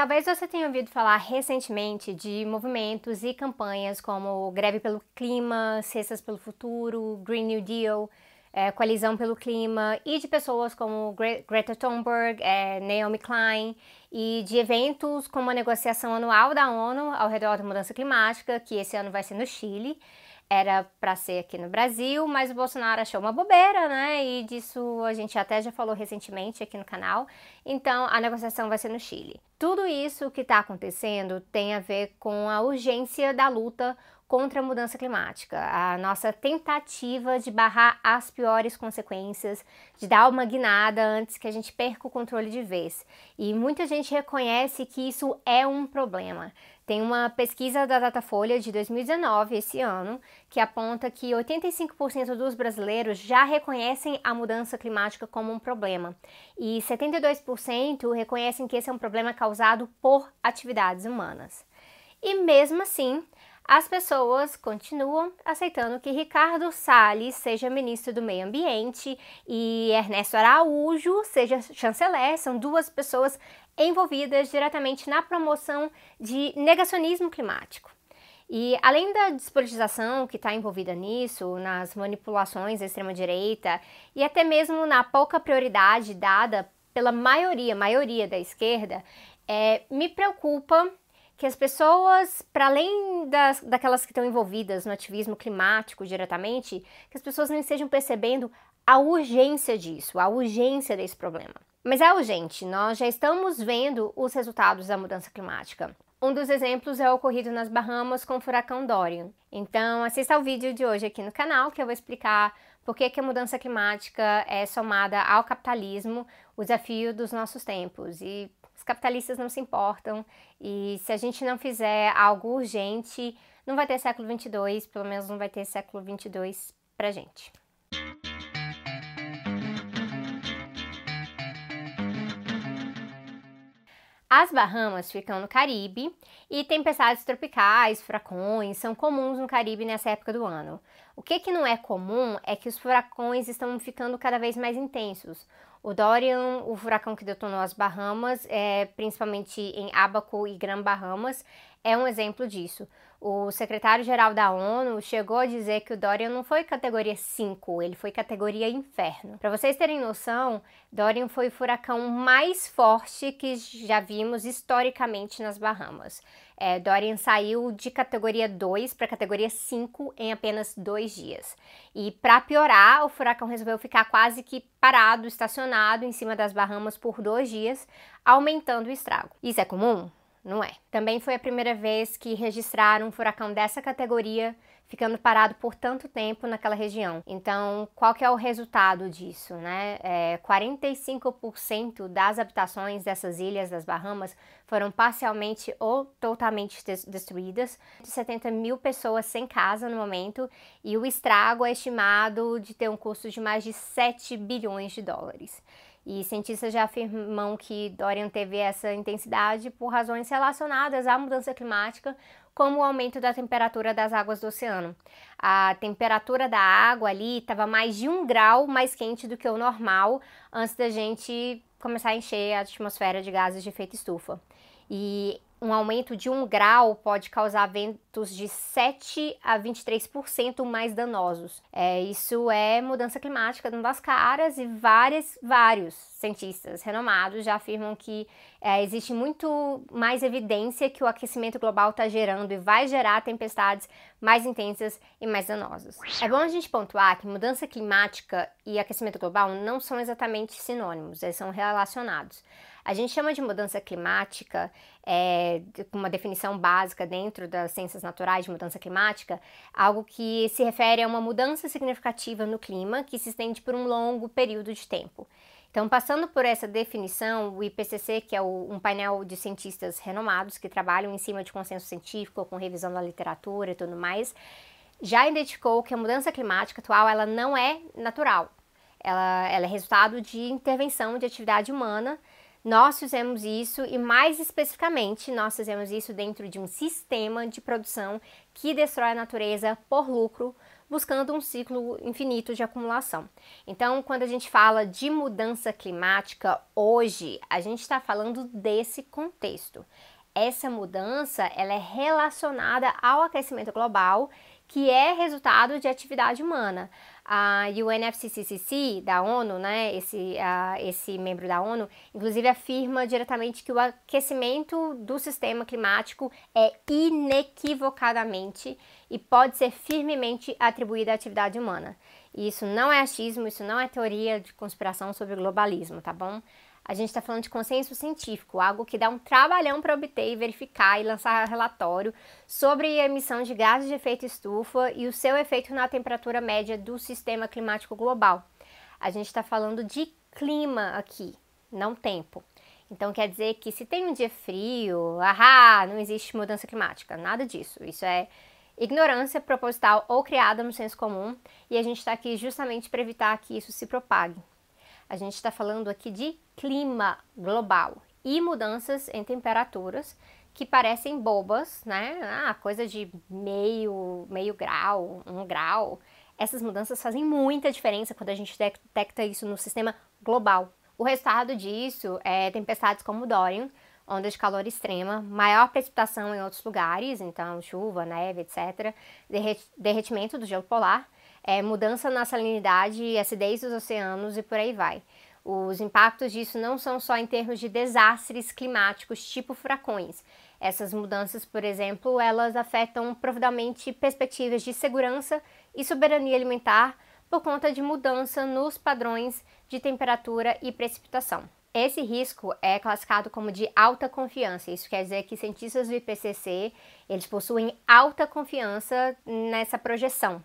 Talvez você tenha ouvido falar recentemente de movimentos e campanhas como Greve pelo Clima, Cestas pelo Futuro, Green New Deal, é, Coalizão pelo Clima e de pessoas como Gre Greta Thunberg, é, Naomi Klein e de eventos como a negociação anual da ONU ao redor da mudança climática, que esse ano vai ser no Chile. Era para ser aqui no Brasil, mas o Bolsonaro achou uma bobeira, né? E disso a gente até já falou recentemente aqui no canal. Então a negociação vai ser no Chile. Tudo isso que está acontecendo tem a ver com a urgência da luta contra a mudança climática, a nossa tentativa de barrar as piores consequências, de dar uma guinada antes que a gente perca o controle de vez. E muita gente reconhece que isso é um problema. Tem uma pesquisa da Datafolha de 2019, esse ano, que aponta que 85% dos brasileiros já reconhecem a mudança climática como um problema e 72% reconhecem que esse é um problema causado por atividades humanas. E mesmo assim, as pessoas continuam aceitando que Ricardo Salles seja ministro do Meio Ambiente e Ernesto Araújo seja chanceler. São duas pessoas envolvidas diretamente na promoção de negacionismo climático. E além da despolitização que está envolvida nisso, nas manipulações da extrema-direita e até mesmo na pouca prioridade dada pela maioria, maioria da esquerda, é, me preocupa que as pessoas, para além das, daquelas que estão envolvidas no ativismo climático diretamente, que as pessoas não estejam percebendo a urgência disso, a urgência desse problema. Mas é urgente, nós já estamos vendo os resultados da mudança climática. Um dos exemplos é o ocorrido nas Bahamas com o furacão Dorian. Então, assista ao vídeo de hoje aqui no canal que eu vou explicar por que, que a mudança climática é somada ao capitalismo, o desafio dos nossos tempos. E os capitalistas não se importam e se a gente não fizer algo urgente, não vai ter século 22, pelo menos não vai ter século 22 pra gente. As Bahamas ficam no Caribe e tempestades tropicais, furacões, são comuns no Caribe nessa época do ano. O que, que não é comum é que os furacões estão ficando cada vez mais intensos. O Dorian, o furacão que detonou as Bahamas, é, principalmente em Abaco e Gran Bahamas, é um exemplo disso. O secretário-geral da ONU chegou a dizer que o Dorian não foi categoria 5, ele foi categoria inferno. Para vocês terem noção, Dorian foi o furacão mais forte que já vimos historicamente nas Bahamas. É, Dorian saiu de categoria 2 para categoria 5 em apenas dois dias. E para piorar, o furacão resolveu ficar quase que parado, estacionado em cima das Bahamas por dois dias, aumentando o estrago. Isso é comum? Não é. Também foi a primeira vez que registraram um furacão dessa categoria ficando parado por tanto tempo naquela região. Então, qual que é o resultado disso, né? É, 45% das habitações dessas ilhas das Bahamas foram parcialmente ou totalmente destruídas, 70 mil pessoas sem casa no momento, e o estrago é estimado de ter um custo de mais de 7 bilhões de dólares. E cientistas já afirmam que Dorian teve essa intensidade por razões relacionadas à mudança climática, como o aumento da temperatura das águas do oceano. A temperatura da água ali estava mais de um grau mais quente do que o normal antes da gente começar a encher a atmosfera de gases de efeito estufa. E um aumento de um grau pode causar ventos de 7 a 23% mais danosos. É, isso é mudança climática dando as caras e várias, vários cientistas renomados já afirmam que é, existe muito mais evidência que o aquecimento global está gerando e vai gerar tempestades mais intensas e mais danosas. É bom a gente pontuar que mudança climática e aquecimento global não são exatamente sinônimos, eles são relacionados. A gente chama de mudança climática, é, uma definição básica dentro das ciências naturais de mudança climática, algo que se refere a uma mudança significativa no clima que se estende por um longo período de tempo. Então, passando por essa definição, o IPCC, que é o, um painel de cientistas renomados que trabalham em cima de consenso científico, com revisão da literatura e tudo mais, já identificou que a mudança climática atual ela não é natural. Ela, ela é resultado de intervenção de atividade humana Nós fizemos isso e, mais especificamente, nós fizemos isso dentro de um sistema de produção que destrói a natureza por lucro, buscando um ciclo infinito de acumulação. Então, quando a gente fala de mudança climática hoje, a gente está falando desse contexto. Essa mudança ela é relacionada ao aquecimento global que é resultado de atividade humana. A UNFCCC da ONU, né, esse, uh, esse membro da ONU, inclusive afirma diretamente que o aquecimento do sistema climático é inequivocadamente e pode ser firmemente atribuído à atividade humana. E isso não é achismo, isso não é teoria de conspiração sobre o globalismo, tá bom? A gente está falando de consenso científico, algo que dá um trabalhão para obter e verificar e lançar relatório sobre a emissão de gases de efeito estufa e o seu efeito na temperatura média do sistema climático global. A gente está falando de clima aqui, não tempo. Então quer dizer que se tem um dia frio, ahá, não existe mudança climática, nada disso. Isso é ignorância proposital ou criada no senso comum e a gente está aqui justamente para evitar que isso se propague. A gente está falando aqui de clima global e mudanças em temperaturas que parecem bobas, né? Ah, coisa de meio, meio grau, um grau. Essas mudanças fazem muita diferença quando a gente detecta isso no sistema global. O resultado disso é tempestades como Dorian, ondas de calor extrema, maior precipitação em outros lugares, então chuva, neve, etc., derretimento do gelo polar é, mudança na salinidade e acidez dos oceanos e por aí vai. Os impactos disso não são só em termos de desastres climáticos, tipo furacões. Essas mudanças, por exemplo, elas afetam profundamente perspectivas de segurança e soberania alimentar por conta de mudança nos padrões de temperatura e precipitação. Esse risco é classificado como de alta confiança. Isso quer dizer que cientistas do IPCC, eles possuem alta confiança nessa projeção.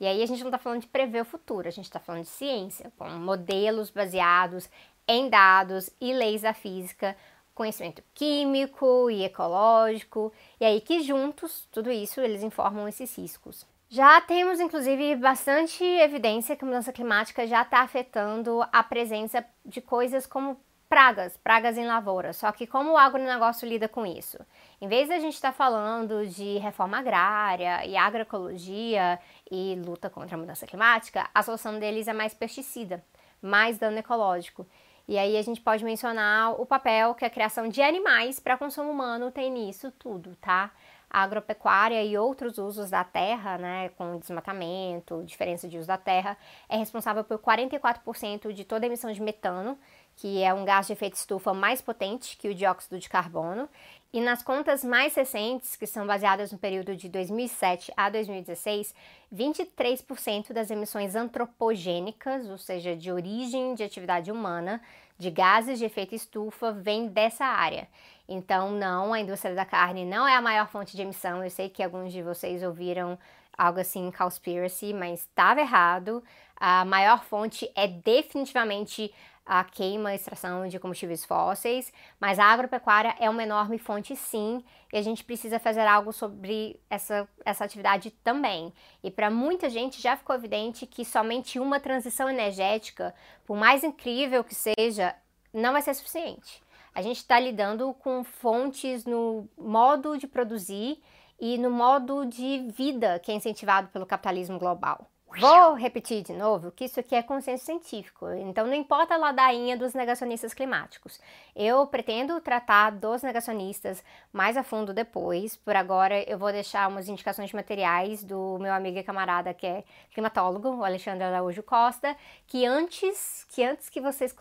E aí a gente não está falando de prever o futuro, a gente está falando de ciência, com modelos baseados em dados e leis da física, conhecimento químico e ecológico, e aí que juntos, tudo isso, eles informam esses riscos. Já temos, inclusive, bastante evidência que a mudança climática já está afetando a presença de coisas como pragas, pragas em lavoura. Só que como o agronegócio lida com isso? Em vez de a gente estar tá falando de reforma agrária e agroecologia e luta contra a mudança climática, a solução deles é mais pesticida, mais dano ecológico. E aí a gente pode mencionar o papel que a criação de animais para consumo humano tem nisso tudo, tá? A agropecuária e outros usos da terra, né, com desmatamento, diferença de uso da terra, é responsável por 44% de toda a emissão de metano que é um gás de efeito estufa mais potente que o dióxido de carbono, e nas contas mais recentes, que são baseadas no período de 2007 a 2016, 23% das emissões antropogênicas, ou seja, de origem de atividade humana, de gases de efeito estufa, vem dessa área. Então, não, a indústria da carne não é a maior fonte de emissão. Eu sei que alguns de vocês ouviram algo assim, conspiracy, mas estava errado. A maior fonte é definitivamente a queima e extração de combustíveis fósseis, mas a agropecuária é uma enorme fonte sim, e a gente precisa fazer algo sobre essa, essa atividade também. E para muita gente já ficou evidente que somente uma transição energética, por mais incrível que seja, não vai ser suficiente. A gente está lidando com fontes no modo de produzir e no modo de vida que é incentivado pelo capitalismo global. Vou repetir de novo que isso aqui é consenso científico, então não importa a ladainha dos negacionistas climáticos. Eu pretendo tratar dos negacionistas mais a fundo depois. Por agora, eu vou deixar umas indicações de materiais do meu amigo e camarada que é climatólogo, o Alexandre Araújo Costa, que antes que antes que vocês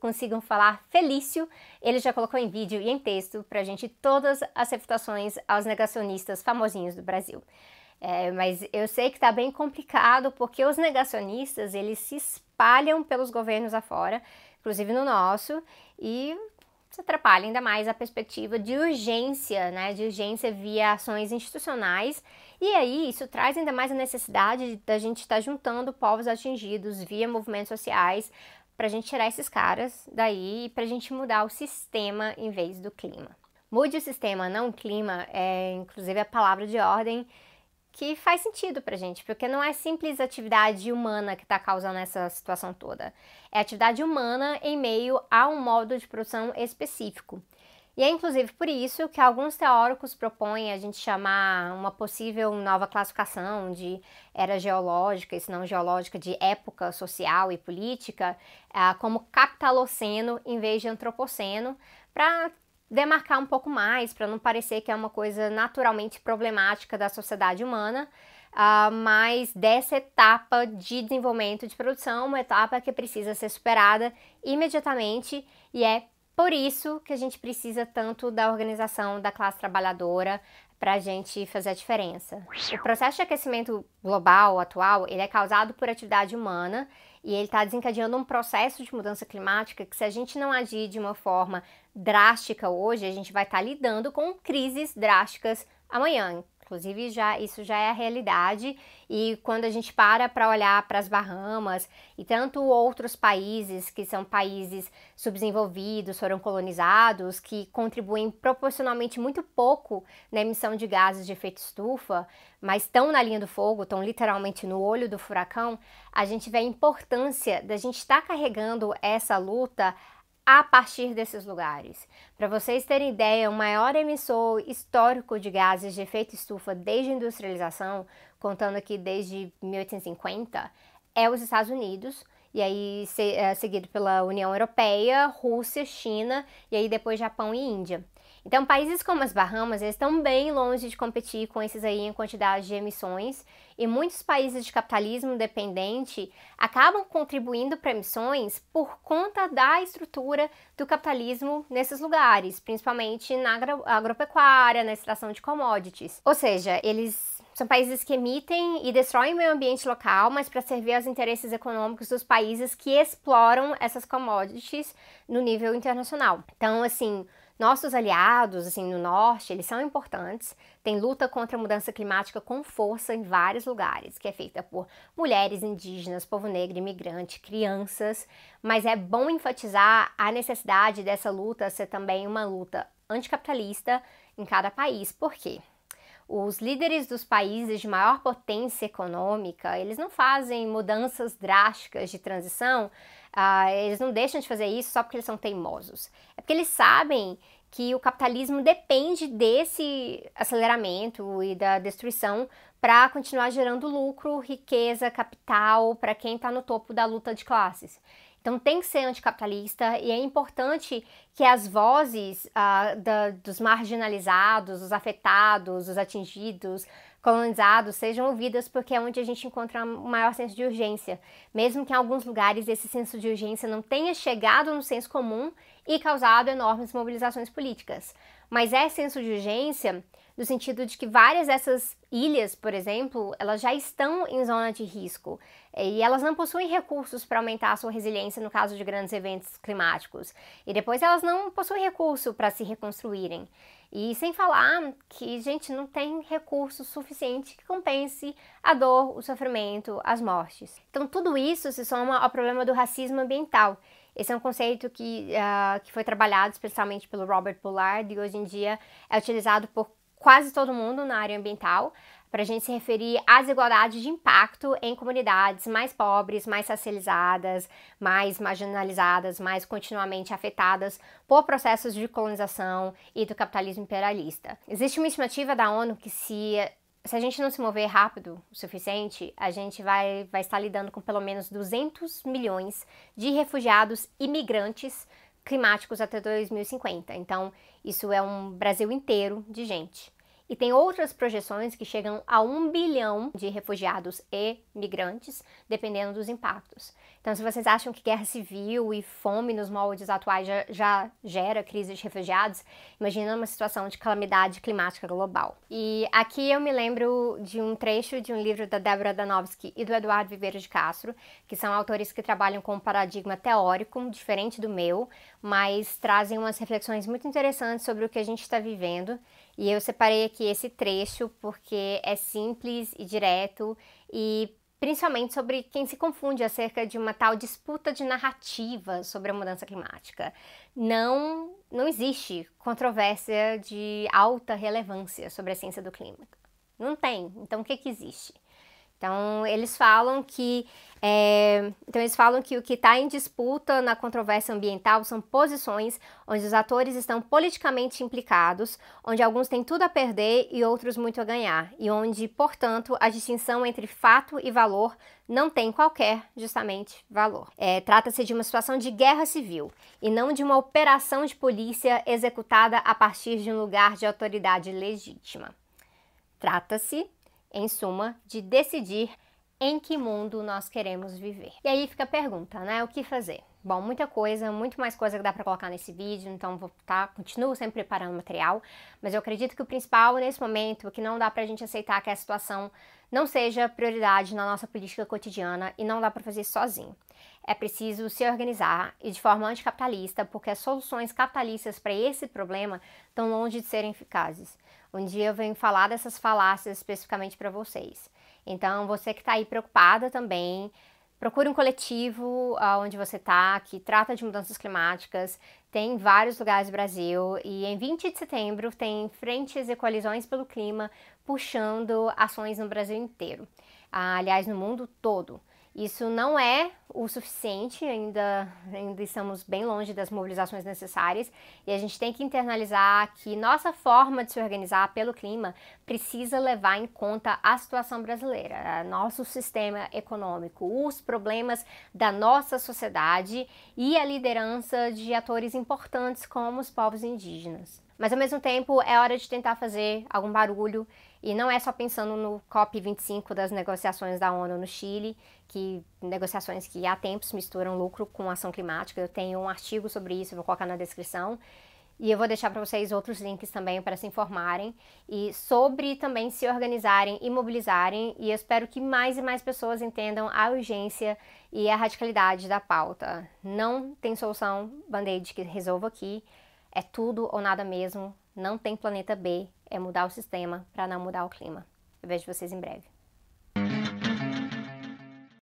consigam falar Felício, ele já colocou em vídeo e em texto pra gente todas as refutações aos negacionistas famosinhos do Brasil. É, mas eu sei que está bem complicado porque os negacionistas eles se espalham pelos governos afora, inclusive no nosso, e se atrapalha ainda mais a perspectiva de urgência, né, de urgência via ações institucionais. E aí isso traz ainda mais a necessidade da gente estar tá juntando povos atingidos via movimentos sociais para a gente tirar esses caras daí e para a gente mudar o sistema em vez do clima. Mude o sistema, não o clima, é inclusive a palavra de ordem que faz sentido pra gente, porque não é simples atividade humana que está causando essa situação toda. É atividade humana em meio a um modo de produção específico. E é inclusive por isso que alguns teóricos propõem a gente chamar uma possível nova classificação de era geológica e se não geológica de época social e política uh, como capitaloceno em vez de antropoceno, para demarcar um pouco mais, para não parecer que é uma coisa naturalmente problemática da sociedade humana, uh, mas dessa etapa de desenvolvimento de produção, uma etapa que precisa ser superada imediatamente e é por isso que a gente precisa tanto da organização da classe trabalhadora para a gente fazer a diferença. O processo de aquecimento global atual ele é causado por atividade humana e ele está desencadeando um processo de mudança climática que, se a gente não agir de uma forma drástica hoje, a gente vai estar tá lidando com crises drásticas amanhã. Inclusive, já, isso já é a realidade. E quando a gente para para olhar para as Bahamas e tanto outros países que são países subdesenvolvidos, foram colonizados, que contribuem proporcionalmente muito pouco na emissão de gases de efeito estufa, mas estão na linha do fogo, estão literalmente no olho do furacão, a gente vê a importância da gente estar tá carregando essa luta a partir desses lugares. Para vocês terem ideia, o maior emissor histórico de gases de efeito estufa desde a industrialização, contando aqui desde 1850, é os Estados Unidos, e aí é, seguido pela União Europeia, Rússia, China e aí depois Japão e Índia. Então, países como as Bahamas estão bem longe de competir com esses aí em quantidade de emissões, e muitos países de capitalismo dependente acabam contribuindo para emissões por conta da estrutura do capitalismo nesses lugares, principalmente na agro agropecuária, na extração de commodities. Ou seja, eles são países que emitem e destroem o meio ambiente local, mas para servir aos interesses econômicos dos países que exploram essas commodities no nível internacional. Então, assim, nossos aliados, assim, no norte, eles são importantes. Tem luta contra a mudança climática com força em vários lugares, que é feita por mulheres indígenas, povo negro, imigrante, crianças. Mas é bom enfatizar a necessidade dessa luta ser também uma luta anticapitalista em cada país. Por quê? Os líderes dos países de maior potência econômica, eles não fazem mudanças drásticas de transição Uh, eles não deixam de fazer isso só porque eles são teimosos. É porque eles sabem que o capitalismo depende desse aceleramento e da destruição para continuar gerando lucro, riqueza, capital para quem está no topo da luta de classes. Então tem que ser anticapitalista e é importante que as vozes uh, da, dos marginalizados, dos afetados, dos atingidos, colonizados sejam ouvidas porque é onde a gente encontra o maior senso de urgência, mesmo que em alguns lugares esse senso de urgência não tenha chegado no senso comum e causado enormes mobilizações políticas. Mas é senso de urgência no sentido de que várias dessas ilhas, por exemplo, elas já estão em zona de risco e elas não possuem recursos para aumentar a sua resiliência no caso de grandes eventos climáticos. E depois elas não possuem recurso para se reconstruírem. E sem falar que, gente, não tem recurso suficiente que compense a dor, o sofrimento, as mortes. Então, tudo isso se soma ao problema do racismo ambiental. Esse é um conceito que, uh, que foi trabalhado especialmente pelo Robert Bullard e hoje em dia é utilizado por quase todo mundo na área ambiental para a gente se referir às desigualdades de impacto em comunidades mais pobres, mais racializadas, mais marginalizadas, mais continuamente afetadas por processos de colonização e do capitalismo imperialista. Existe uma estimativa da ONU que se se a gente não se mover rápido o suficiente, a gente vai, vai estar lidando com pelo menos 200 milhões de refugiados imigrantes climáticos até 2050. Então, isso é um Brasil inteiro de gente. E tem outras projeções que chegam a um bilhão de refugiados e migrantes, dependendo dos impactos. Então, se vocês acham que guerra civil e fome nos moldes atuais já, já gera crise de refugiados, imagina uma situação de calamidade climática global. E aqui eu me lembro de um trecho de um livro da Deborah Danowski e do Eduardo Viveiro de Castro, que são autores que trabalham com um paradigma teórico diferente do meu, mas trazem umas reflexões muito interessantes sobre o que a gente está vivendo e eu separei aqui esse trecho porque é simples e direto e principalmente sobre quem se confunde acerca de uma tal disputa de narrativa sobre a mudança climática. Não, não existe controvérsia de alta relevância sobre a ciência do clima. Não tem. Então o que que existe? Então eles falam que é, então eles falam que o que está em disputa na controvérsia ambiental são posições onde os atores estão politicamente implicados, onde alguns têm tudo a perder e outros muito a ganhar, e onde, portanto, a distinção entre fato e valor não tem qualquer, justamente, valor. É, Trata-se de uma situação de guerra civil e não de uma operação de polícia executada a partir de um lugar de autoridade legítima. Trata-se em suma, de decidir em que mundo nós queremos viver. E aí fica a pergunta, né? O que fazer? Bom, muita coisa, muito mais coisa que dá para colocar nesse vídeo, então vou tá, continuo sempre preparando material, mas eu acredito que o principal nesse momento é que não dá pra gente aceitar que a situação não seja prioridade na nossa política cotidiana e não dá para fazer sozinho. É preciso se organizar e de forma anticapitalista, porque as soluções capitalistas para esse problema estão longe de serem eficazes. Um dia eu venho falar dessas falácias especificamente para vocês. Então, você que está aí preocupada também, procure um coletivo uh, onde você está, que trata de mudanças climáticas. Tem vários lugares do Brasil e em 20 de setembro tem frentes e coalizões pelo clima puxando ações no Brasil inteiro. Uh, aliás, no mundo todo. Isso não é o suficiente, ainda, ainda estamos bem longe das mobilizações necessárias e a gente tem que internalizar que nossa forma de se organizar pelo clima precisa levar em conta a situação brasileira, nosso sistema econômico, os problemas da nossa sociedade e a liderança de atores importantes como os povos indígenas. Mas ao mesmo tempo é hora de tentar fazer algum barulho e não é só pensando no COP25 das negociações da ONU no Chile, que negociações que há tempos misturam lucro com ação climática. Eu tenho um artigo sobre isso, vou colocar na descrição. E eu vou deixar para vocês outros links também para se informarem e sobre também se organizarem e mobilizarem. E eu espero que mais e mais pessoas entendam a urgência e a radicalidade da pauta. Não tem solução band-aid que resolva aqui. É tudo ou nada mesmo. Não tem planeta B. É mudar o sistema para não mudar o clima. Eu vejo vocês em breve.